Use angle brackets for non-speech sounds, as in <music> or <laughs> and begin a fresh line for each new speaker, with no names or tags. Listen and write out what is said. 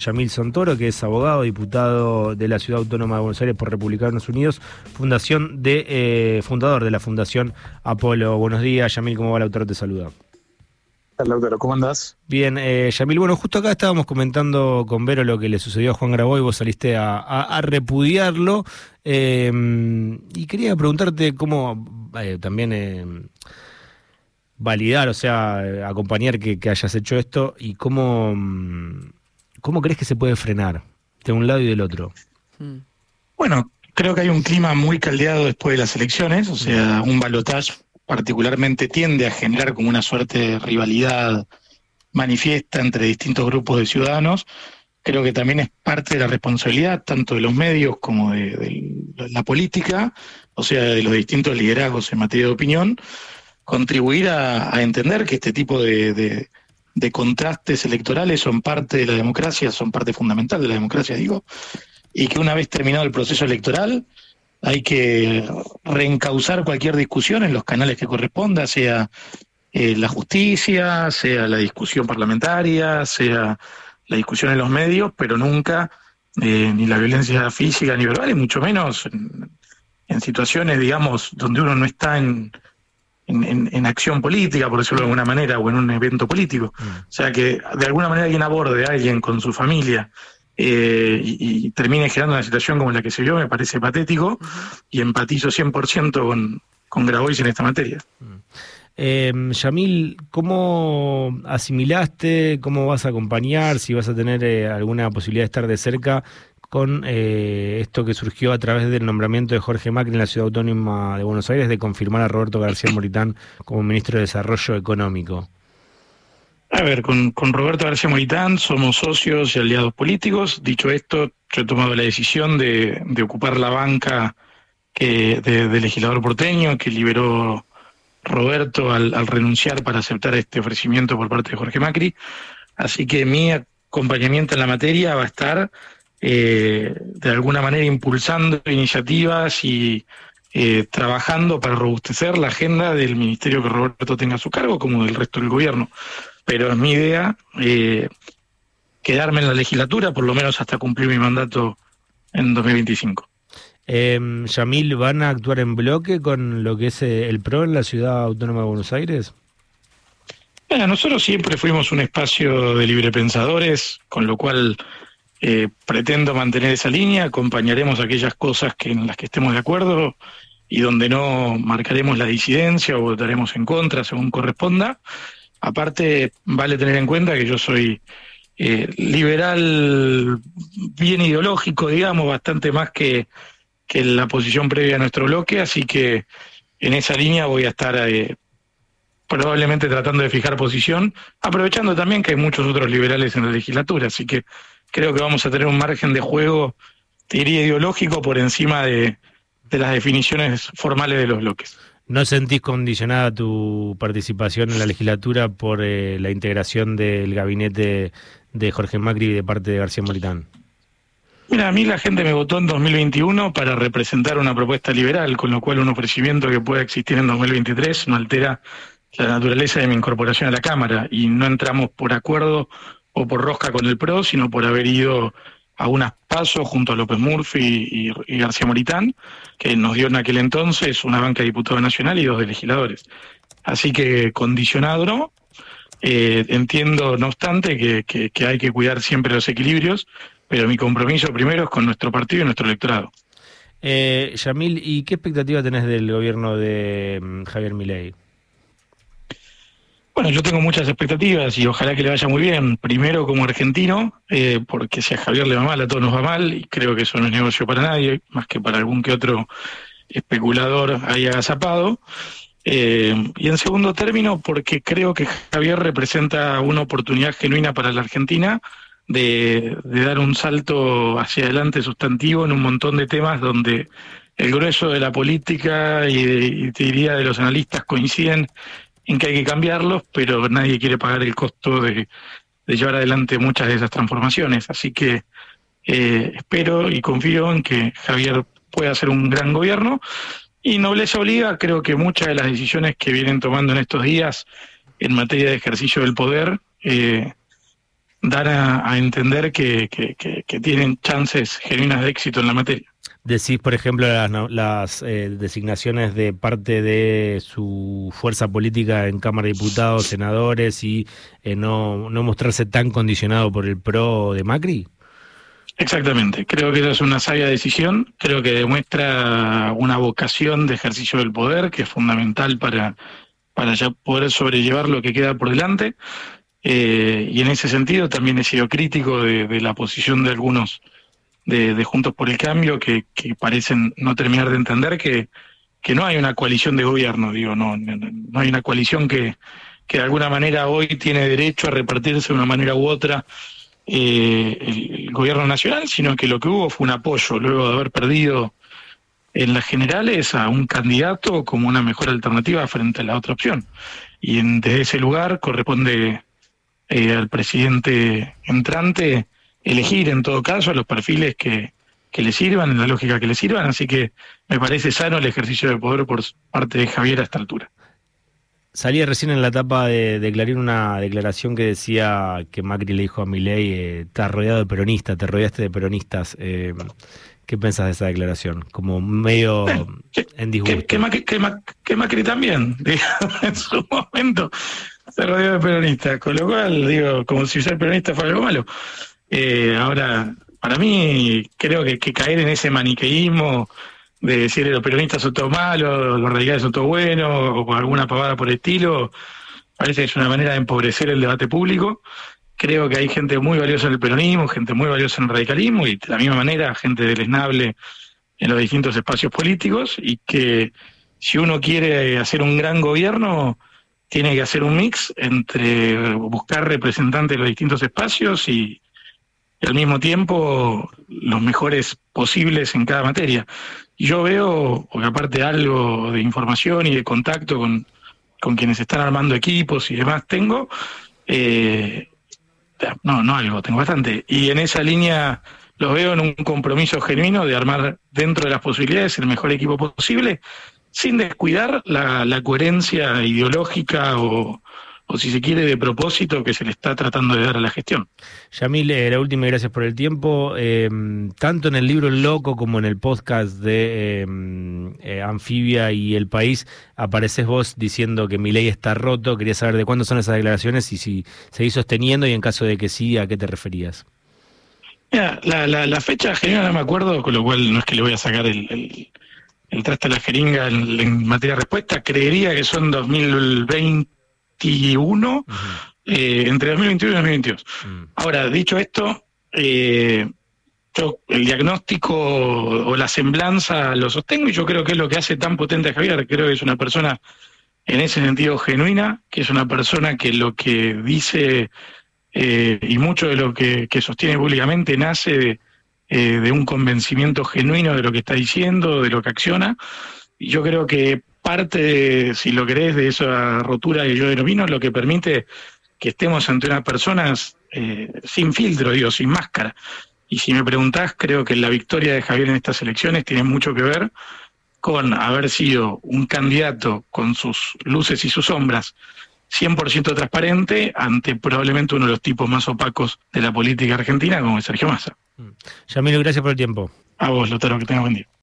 Yamil Sontoro, que es abogado, diputado de la Ciudad Autónoma de Buenos Aires por Republicanos Unidos, fundación de, eh, fundador de la Fundación Apolo. Buenos días, Yamil, ¿cómo va? Lautaro te saluda.
Lautaro, ¿cómo andás?
Bien, eh, Yamil, bueno, justo acá estábamos comentando con Vero lo que le sucedió a Juan Graboy, vos saliste a, repudiarlo, eh, y quería preguntarte cómo eh, también validar, o sea, acompañar que, que hayas hecho esto y cómo mm, ¿Cómo crees que se puede frenar de un lado y del otro?
Hmm. Bueno, creo que hay un clima muy caldeado después de las elecciones, o sea, un balotaje particularmente tiende a generar como una suerte de rivalidad manifiesta entre distintos grupos de ciudadanos. Creo que también es parte de la responsabilidad tanto de los medios como de, la política, o sea, de los distintos liderazgos en materia de opinión, contribuir a, entender que este tipo de de contrastes electorales son parte de la democracia, son parte fundamental de la democracia, digo, y que una vez terminado el proceso electoral hay que reencauzar cualquier discusión en los canales que corresponda, sea eh, la justicia, sea la discusión parlamentaria, sea la discusión en los medios, pero nunca eh, ni la violencia física ni verbal, y mucho menos en situaciones, digamos, donde uno no está en, en, acción política, por decirlo de alguna manera, o en un evento político. Mm. O sea, que de alguna manera alguien aborde a alguien con su familia eh, y, termine generando una situación como la que se vio, me parece patético y empatizo 100% con, con Grabois en esta materia.
Mm. Eh, Yamil, ¿cómo asimilaste, cómo vas a acompañar, si vas a tener eh, alguna posibilidad de estar de cerca con eh, esto que surgió a través del nombramiento de Jorge Macri en la Ciudad Autónoma de Buenos Aires de confirmar a Roberto García Moritán como ministro de Desarrollo Económico.
A ver, con, Roberto García Moritán somos socios y aliados políticos. Dicho esto, yo he tomado la decisión de, ocupar la banca que, legislador porteño que liberó Roberto al renunciar para aceptar este ofrecimiento por parte de Jorge Macri. Así que mi acompañamiento en la materia va a estar eh, de alguna manera impulsando iniciativas y eh, trabajando para robustecer la agenda del ministerio que Roberto tenga a su cargo, como del resto del gobierno. Pero es mi idea eh, quedarme en la legislatura, por lo menos hasta cumplir mi mandato en 2025.
Eh, Yamil, ¿van a actuar en bloque con lo que es el PRO en la Ciudad Autónoma de Buenos Aires?
Bueno, nosotros siempre fuimos un espacio de librepensadores, con lo cual eh, pretendo mantener esa línea, acompañaremos aquellas cosas que en las que estemos de acuerdo y donde no marcaremos la disidencia o votaremos en contra según corresponda. Aparte, vale tener en cuenta que yo soy eh, liberal bien ideológico, digamos, bastante más que, que la posición previa a nuestro bloque, así que en esa línea voy a estar eh, probablemente tratando de fijar posición, aprovechando también que hay muchos otros liberales en la legislatura, así que creo que vamos a tener un margen de juego, te diría ideológico, por encima de, las definiciones formales de los bloques.
¿No sentís condicionada tu participación en la legislatura por eh, la integración del gabinete de Jorge Macri de parte de García Moritán?
Mira, a mí la gente me votó en 2021 para representar una propuesta liberal, con lo cual un ofrecimiento que pueda existir en 2023 no altera la naturaleza de mi incorporación a la Cámara y no entramos por acuerdo o por rosca con el PRO, sino por haber ido a unas pasos junto a López Murphy y, García Moritán, que nos dio en aquel entonces una banca de diputado nacional y dos de legisladores. Así que condicionado eh, entiendo no obstante que, que, hay que cuidar siempre los equilibrios, pero mi compromiso primero es con nuestro partido y nuestro electorado.
Eh, Yamil, ¿y qué expectativa tenés del gobierno de mm, Javier Milei?
Bueno, yo tengo muchas expectativas y ojalá que le vaya muy bien. Primero como argentino, eh, porque si a Javier le va mal, a todos nos va mal, y creo que eso no es negocio para nadie, más que para algún que otro especulador ahí agazapado. Eh, y en segundo término, porque creo que Javier representa una oportunidad genuina para la Argentina de, dar un salto hacia adelante sustantivo en un montón de temas donde el grueso de la política y, y te diría de los analistas coinciden en que hay que cambiarlos, pero nadie quiere pagar el costo de, llevar adelante muchas de esas transformaciones. Así que eh, espero y confío en que Javier pueda hacer un gran gobierno. Y Nobleza Obliga, creo que muchas de las decisiones que vienen tomando en estos días en materia de ejercicio del poder eh, dar a, entender que, tienen chances genuinas de éxito en la materia.
Decís, por ejemplo, las, eh, designaciones de parte de su fuerza política en Cámara de Diputados, senadores y eh, no, no mostrarse tan condicionado por el PRO de Macri.
Exactamente, creo que esa es una sabia decisión, creo que demuestra una vocación de ejercicio del poder que es fundamental para, para ya poder sobrellevar lo que queda por delante. Eh, y en ese sentido también he sido crítico de, la posición de algunos de, Juntos por el Cambio que, parecen no terminar de entender que, que no hay una coalición de gobierno, digo, no, no hay una coalición que, que de alguna manera hoy tiene derecho a repartirse de una manera u otra eh, el, gobierno nacional, sino que lo que hubo fue un apoyo luego de haber perdido en las generales a un candidato como una mejor alternativa frente a la otra opción. Y en, desde ese lugar corresponde eh, al presidente entrante elegir en todo caso a los perfiles que, que le sirvan, en la lógica que le sirvan, así que me parece sano el ejercicio de poder por parte de Javier a esta altura.
Salía recién en la etapa de, declarar una declaración que decía que Macri le dijo a Milei, eh, estás rodeado de peronistas, te rodeaste de peronistas. Eh, ¿Qué pensás de esa declaración? Como medio en disgusto.
Que, Macri, también, <laughs> en su momento, se rodeó de peronistas. Con lo cual, digo, como si ser peronista fuera algo malo. Eh, ahora, para mí, creo que, caer en ese maniqueísmo de decir los peronistas son todos malos, los radicales son todos buenos, o alguna pavada por el estilo, parece que es una manera de empobrecer el debate público. Creo que hay gente muy valiosa en el peronismo, gente muy valiosa en el radicalismo, y de la misma manera gente deleznable en los distintos espacios políticos, y que si uno quiere hacer un gran gobierno, tiene que hacer un mix entre buscar representantes de los distintos espacios y, y al mismo tiempo los mejores posibles en cada materia. Yo veo, porque aparte algo de información y de contacto con, con quienes están armando equipos y demás tengo, eh, no, no algo, tengo bastante. Y en esa línea los veo en un compromiso genuino de armar dentro de las posibilidades el mejor equipo posible, sin descuidar la, la coherencia ideológica o, o si se quiere, de propósito que se le está tratando de dar a la gestión.
Yamil, eh, la última gracias por el tiempo. Eh, tanto en el libro El Loco como en el podcast de eh, Anfibia y El País, apareces vos diciendo que mi ley está roto. Quería saber de cuándo son esas declaraciones y si seguís sosteniendo y en caso de que sí, ¿a qué te referías?
Mira, la, la, fecha genial no me acuerdo, con lo cual no es que le voy a sacar el, el, traste a la jeringa en, en materia de respuesta. Creería que son 2020 2021, eh, entre 2021 y 2022. Mm. Ahora, dicho esto, eh, yo el diagnóstico o la semblanza lo sostengo y yo creo que es lo que hace tan potente a Javier. Creo que es una persona en ese sentido genuina, que es una persona que lo que dice eh, y mucho de lo que, sostiene públicamente nace de, de, un convencimiento genuino de lo que está diciendo, de lo que acciona. Y yo creo que parte, si lo querés, de esa rotura que yo denomino, lo que permite que estemos ante unas personas eh, sin filtro, digo, sin máscara. Y si me preguntás, creo que la victoria de Javier en estas elecciones tiene mucho que ver con haber sido un candidato con sus luces y sus sombras 100% transparente ante probablemente uno de los tipos más opacos de la política argentina, como es Sergio Massa.
Yamilo, gracias por el tiempo.
A vos, Lotaro, que tengas buen día.